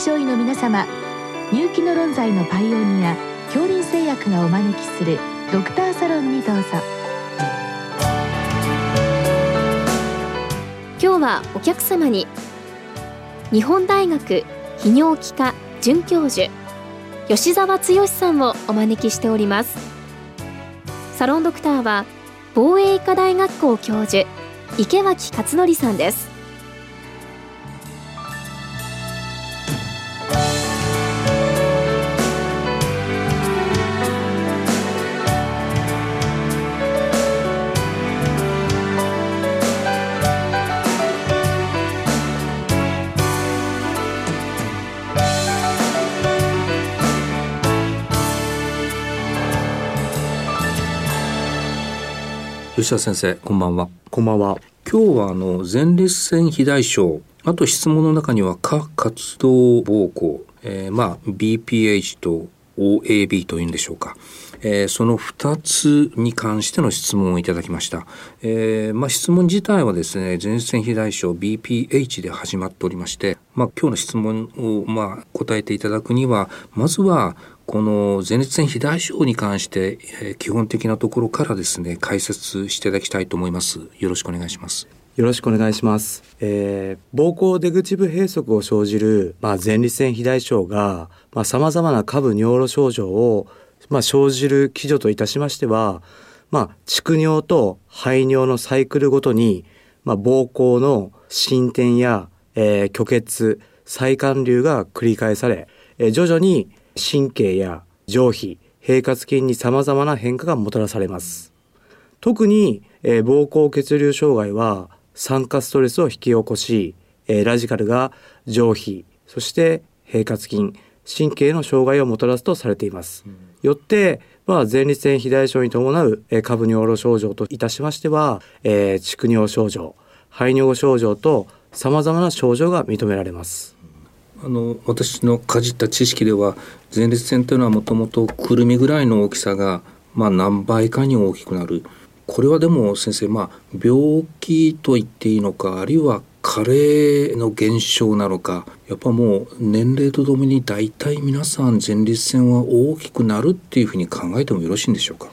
症医の皆様入気の論剤のパイオニア恐林製薬がお招きするドクターサロンにどうぞ。今日はお客様に日本大学泌尿器科准教授吉澤剛さんをお招きしております。サロンドクターは防衛医科大学校教授池脇勝則さんです。吉田先生こんばんは。こんばんは。今日はあの前立腺肥大症。あと質問の中には過活動膀胱、えー、まあ BPH と OAB というんでしょうか、えー、その2つに関しての質問をいただきました、えー、まあ、質問自体はですね前立腺肥大症 BPH で始まっておりまして、まあ、今日の質問をまあ答えていただくにはまずはこの前立腺肥大症に関して、えー、基本的なところからですね解説していただきたいと思いますよろしくお願いしますよろしくお願いします。えー、膀胱出口部閉塞を生じる、まあ、前立腺肥大症が、まあ、様々な下部尿路症状を、まあ、生じる基準といたしましては、まあ、蓄尿と排尿のサイクルごとに、まあ、膀胱の進展や、えー、虚血、再管流が繰り返され、えー、徐々に神経や上皮、平滑筋に様々な変化がもたらされます。特に、えー、膀胱血流障害は酸化ストレスを引き起こし、えー、ラジカルが上皮、そして平滑筋、神経の障害をもたらすとされています。よって、まあ、前立腺肥大症に伴う、えー、下部尿路症状といたしましては、えー、蓄尿症状、排尿症状と様々な症状が認められます。あの私のかじった知識では前立腺というのはもともとくるみぐらいの大きさが、まあ、何倍かに大きくなる。これはでも先生まあ病気と言っていいのかあるいは加齢の減少なのかやっぱもう年齢とともに大体皆さん前立腺は大きくなるっていうふうに考えてもよろしいんでしょうか？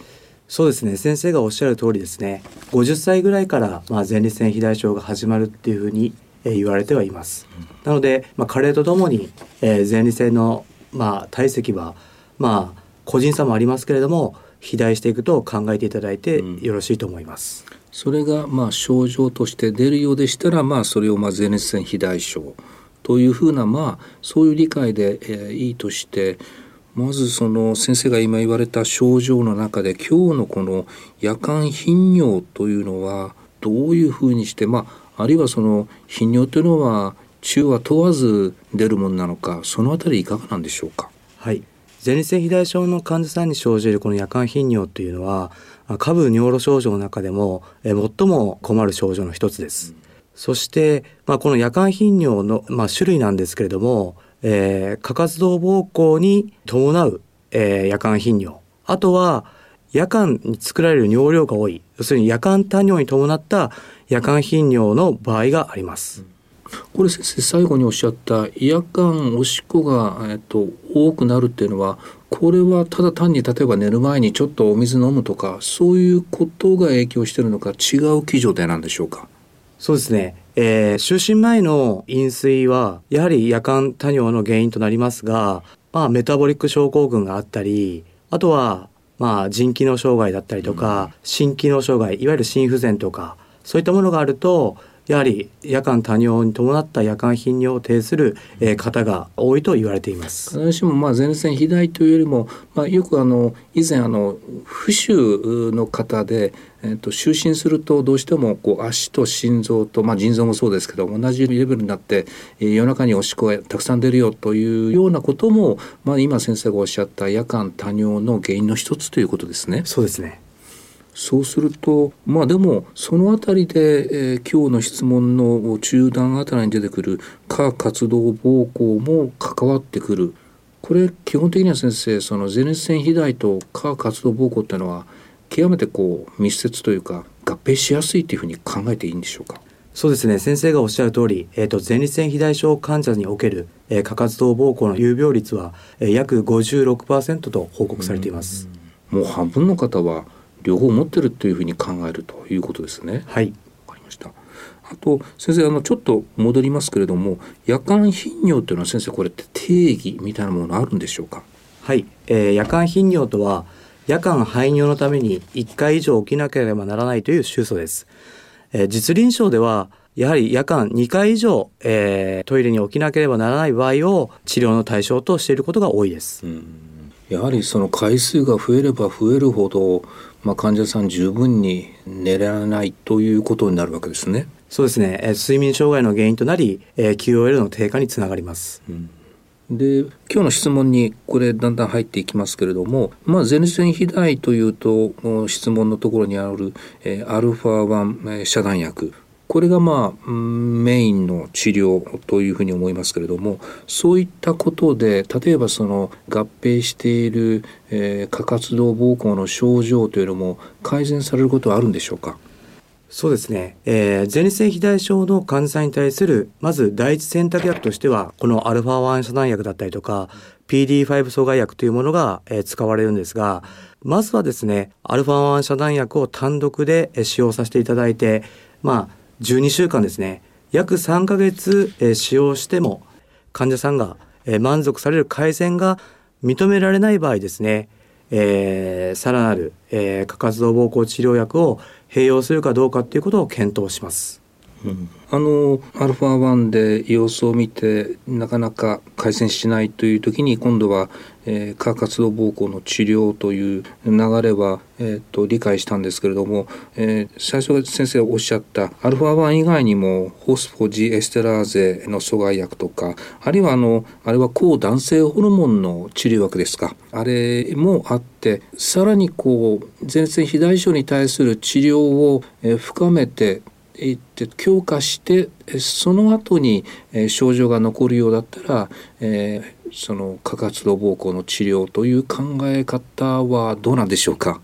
そうですね。先生がおっしゃる通りですね。50歳ぐらいからまあ前立腺肥大症が始まるっていうふうに言われてはいます。なので、まあ、加齢とともに、えー、前立腺の、まあ、体積は、まあ、個人差もありますけれども肥大していくと考えていただいてよろしいと思います。うん、それがまあ症状として出るようでしたら、まあ、それをまあ前立腺肥大症というふうな、まあ、そういう理解で、えー、いいとしてまずその先生が今言われた症状の中で今日のこの夜間頻尿というのはどういうふうにしてまああるいはその頻尿というのは中は問わず出るものなのかそのあたりいかがなんでしょうか？はい。前立腺肥大症の患者さんに生じるこの夜間頻尿というのは下部尿路症状の中でも最も困る症状の一つです、うん、そして、まあ、この夜間頻尿の、まあ、種類なんですけれども、えー、過活動膀胱に伴う、えー、夜間頻尿。あとは夜間に作られる尿量が多い。要するに夜間多尿に伴った夜間頻尿の場合があります。これ先生最後におっしゃった夜間おしっこが、えっと、多くなるっていうのはこれはただ単に例えば寝る前にちょっとお水飲むとかそういうことが影響してるのか違う基準でなんでしょうか？そうですね、えー、就寝前の飲水はやはり夜間多尿の原因となりますが、まあ、メタボリック症候群があったりあとはまあ腎機能障害だったりとか、心機能障害いわゆる心不全とかそういったものがあるとやはり夜間多尿に伴った夜間頻尿を呈する、え方が多いと言われています。必ずしもまあ前線肥大というよりも、まあ、よくあの以前あの浮腫の方で、えー、と就寝するとどうしてもこう足と心臓と、まあ、腎臓もそうですけど同じレベルになって、えー、夜中におしっこがたくさん出るよというようなことも、まあ、今先生がおっしゃった夜間多尿の原因の一つということですね。そうですねそうするとまあでもその辺りで、えー、今日の質問の中段あたりに出てくる過活動膀胱も関わってくる。これ基本的には先生その前立腺肥大と過活動膀胱っていうのは極めてこう密接というか合併しやすいというふうに考えていいんでしょうか？そうですね。先生がおっしゃる通り、えーと、前立腺肥大症患者における、えー、過活動膀胱の有病率は、えー、約56%と報告されています。もう半分の方は両方持ってるというふうに考えるということですね。はい。わかりました。あと先生あのちょっと戻りますけれども夜間頻尿というのは先生これって定義みたいなものあるんでしょうか？はい、えー、夜間頻尿とは夜間排尿のために1回以上起きなければならないという手術です。えー、実臨床ではやはり夜間2回以上、えー、トイレに起きなければならない場合を治療の対象としていることが多いです。やはりその回数が増えれば増えるほど、まあ、患者さん十分に寝られないということになるわけですね。そうですね。睡眠障害の原因となり、えー、QOL の低下につながります。うんで今日の質問にこれだんだん入っていきますけれども、まあ、前立腺肥大というと質問のところにある、えー、アルファ1、遮断薬これがまあメインの治療というふうに思いますけれどもそういったことで例えばその合併している、えー、過活動膀胱の症状というのも改善されることはあるんでしょうか？そうですね、えー、前立腺肥大症の患者さんに対するまず第一選択薬としてはこのアルファ1遮断薬だったりとか PD5 阻害薬というものが、えー、使われるんですがまずはですねアルファ1遮断薬を単独で使用させていただいてまあ12週間ですね約3ヶ月、えー、使用しても患者さんが、えー、満足される改善が認められない場合ですねえー、さらなる、えー、過活動膀胱治療薬を併用するかどうかということを検討します。うん、あのアルファ1で様子を見てなかなか改善しないという時に今度は、えー、過活動膀胱の治療という流れは、えーと、理解したんですけれども、えー、最初先生おっしゃったアルファ1以外にもホスフォジエステラーゼの阻害薬とかあるいはあのあれは抗男性ホルモンの治療薬ですか。あれもあってさらにこう前立腺肥大症に対する治療を、えー、深めていって強化してその後に症状が残るようだったら、えー、その過活動膀胱の治療という考え方はどうなんでしょうか、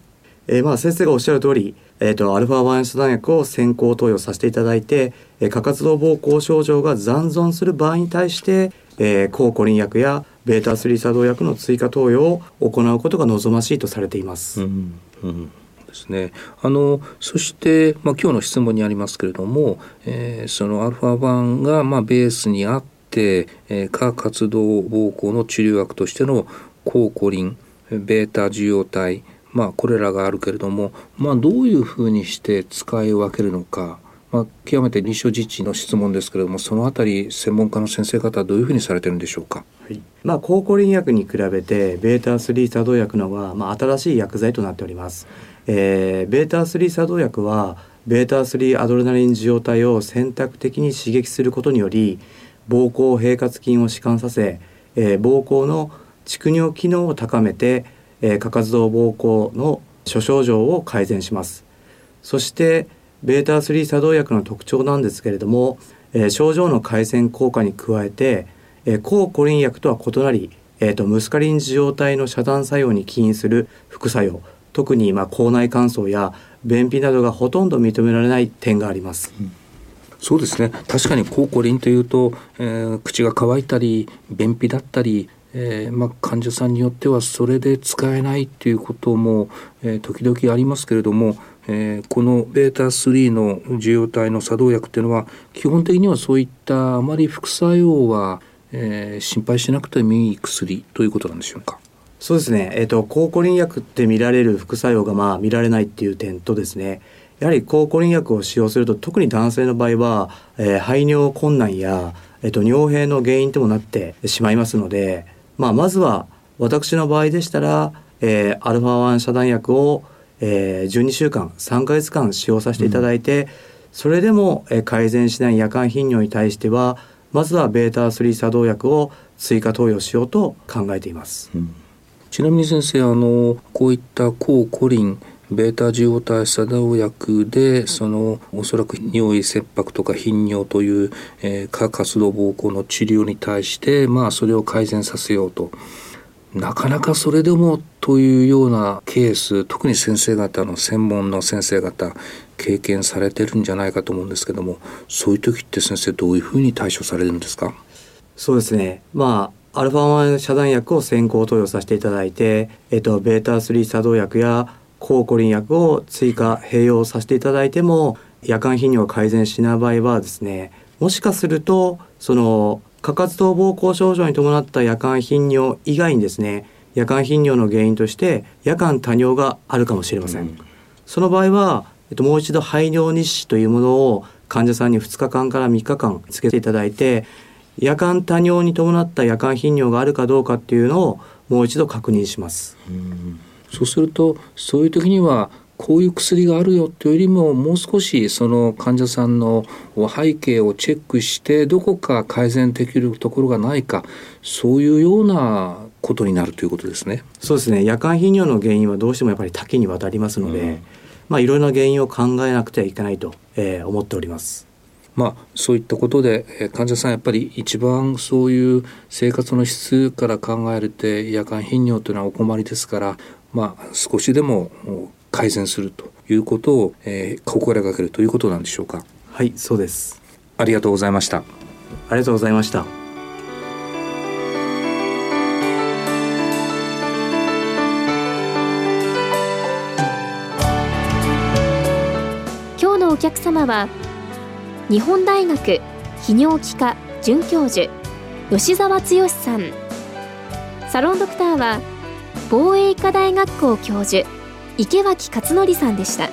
えー、まあ先生がおっしゃる通り、えーと、アルファ1遮断薬を先行投与させていただいて、えー、過活動膀胱症状が残存する場合に対して、えー、抗コリン薬や β3 作動薬の追加投与を行うことが望ましいとされています。うんうんですね。あのそして、まあ、今日の質問にありますけれども、えー、そのアルファ版が、まあ、ベースにあって、えー、過活動膀胱の治療薬としての抗コリンベータ受容体まあこれらがあるけれども、まあ、どういうふうにして使い分けるのか、まあ、極めて臨床実地の質問ですけれどもそのあたり専門家の先生方はどういうふうにされてるんでしょうか？はいまあ、抗コリン薬に比べて β3 作動薬の方は、まあ、新しい薬剤となっております。えー、ベータ3作動薬はベータ3アドレナリン受容体を選択的に刺激することにより膀胱平滑筋を弛緩させ、えー、膀胱の蓄尿機能を高めて、えー、過活動膀胱の諸症状を改善します。そしてベータ3作動薬の特徴なんですけれども、えー、症状の改善効果に加えて、えー、抗コリン薬とは異なり、えーと、ムスカリン受容体の遮断作用に起因する副作用。特にまあ口内乾燥や便秘などがほとんど認められない点があります。うんそうですね確かに抗コリンというと、えー、口が乾いたり便秘だったり、えーまあ、患者さんによってはそれで使えないっていうことも、えー、時々ありますけれども、え、この β3 の受容体の作動薬っていうのは基本的にはそういったあまり副作用は、え、心配しなくてもいい薬ということなんでしょうか。そうですね、えーと、抗コリン薬って見られる副作用がまあ見られないっていう点とですね。やはり抗コリン薬を使用すると特に男性の場合は、えー、排尿困難や、えーと、尿閉の原因ともなってしまいますので、まあ、まずは私の場合でしたら、えー、アルファ1遮断薬を、えー、12週間3ヶ月間使用させていただいて、うん、それでも、えー、改善しない夜間頻尿に対してはまずは β3 作動薬を追加投与しようと考えています。うんちなみに先生あのこういった抗コリンベータ受容体作動薬でそのおそらく尿意切迫とか頻尿という、えー、過活動膀胱の治療に対してまあそれを改善させようと。なかなかそれでもというようなケース特に先生方の専門の先生方経験されてるんじゃないかと思うんですけどもそういう時って先生どういうふうに対処されるんですか？そうですねまあアルファ1遮断薬を先行投与させていただいて、えっと、ベータ3作動薬や抗コリン薬を追加併用させていただいても夜間頻尿が改善しない場合はですねもしかするとその過活動膀胱症状に伴った夜間頻尿以外にですね夜間頻尿の原因として夜間多尿があるかもしれません、うん、その場合は、えっと、もう一度排尿日誌というものを患者さんに2日間から3日間つけていただいて夜間多尿に伴った夜間頻尿があるかどうかっていうのをもう一度確認します、うん、そうするとそういう時にはこういう薬があるよというよりももう少しその患者さんの背景をチェックしてどこか改善できるところがないかそういうようなことになるということですね。そうですね夜間頻尿の原因はどうしてもやっぱり多岐にわたりますので、うん、まあいろいろな原因を考えなくてはいけないと、えー、思っております。まあ、そういったことで患者さんやっぱり一番そういう生活の質から考えるて夜間頻尿というのはお困りですから、まあ、少しでも改善するということを、えー、心がけるということなんでしょうか。はいそうです。ありがとうございました。ありがとうございました。今日のお客様は日本大学泌尿器科准教授吉澤剛さん。サロンドクターは防衛医科大学校教授池脇勝則さんでした。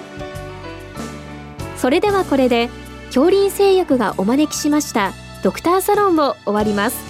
それではこれで恐林製薬がお招きしましたドクターサロンを終わります。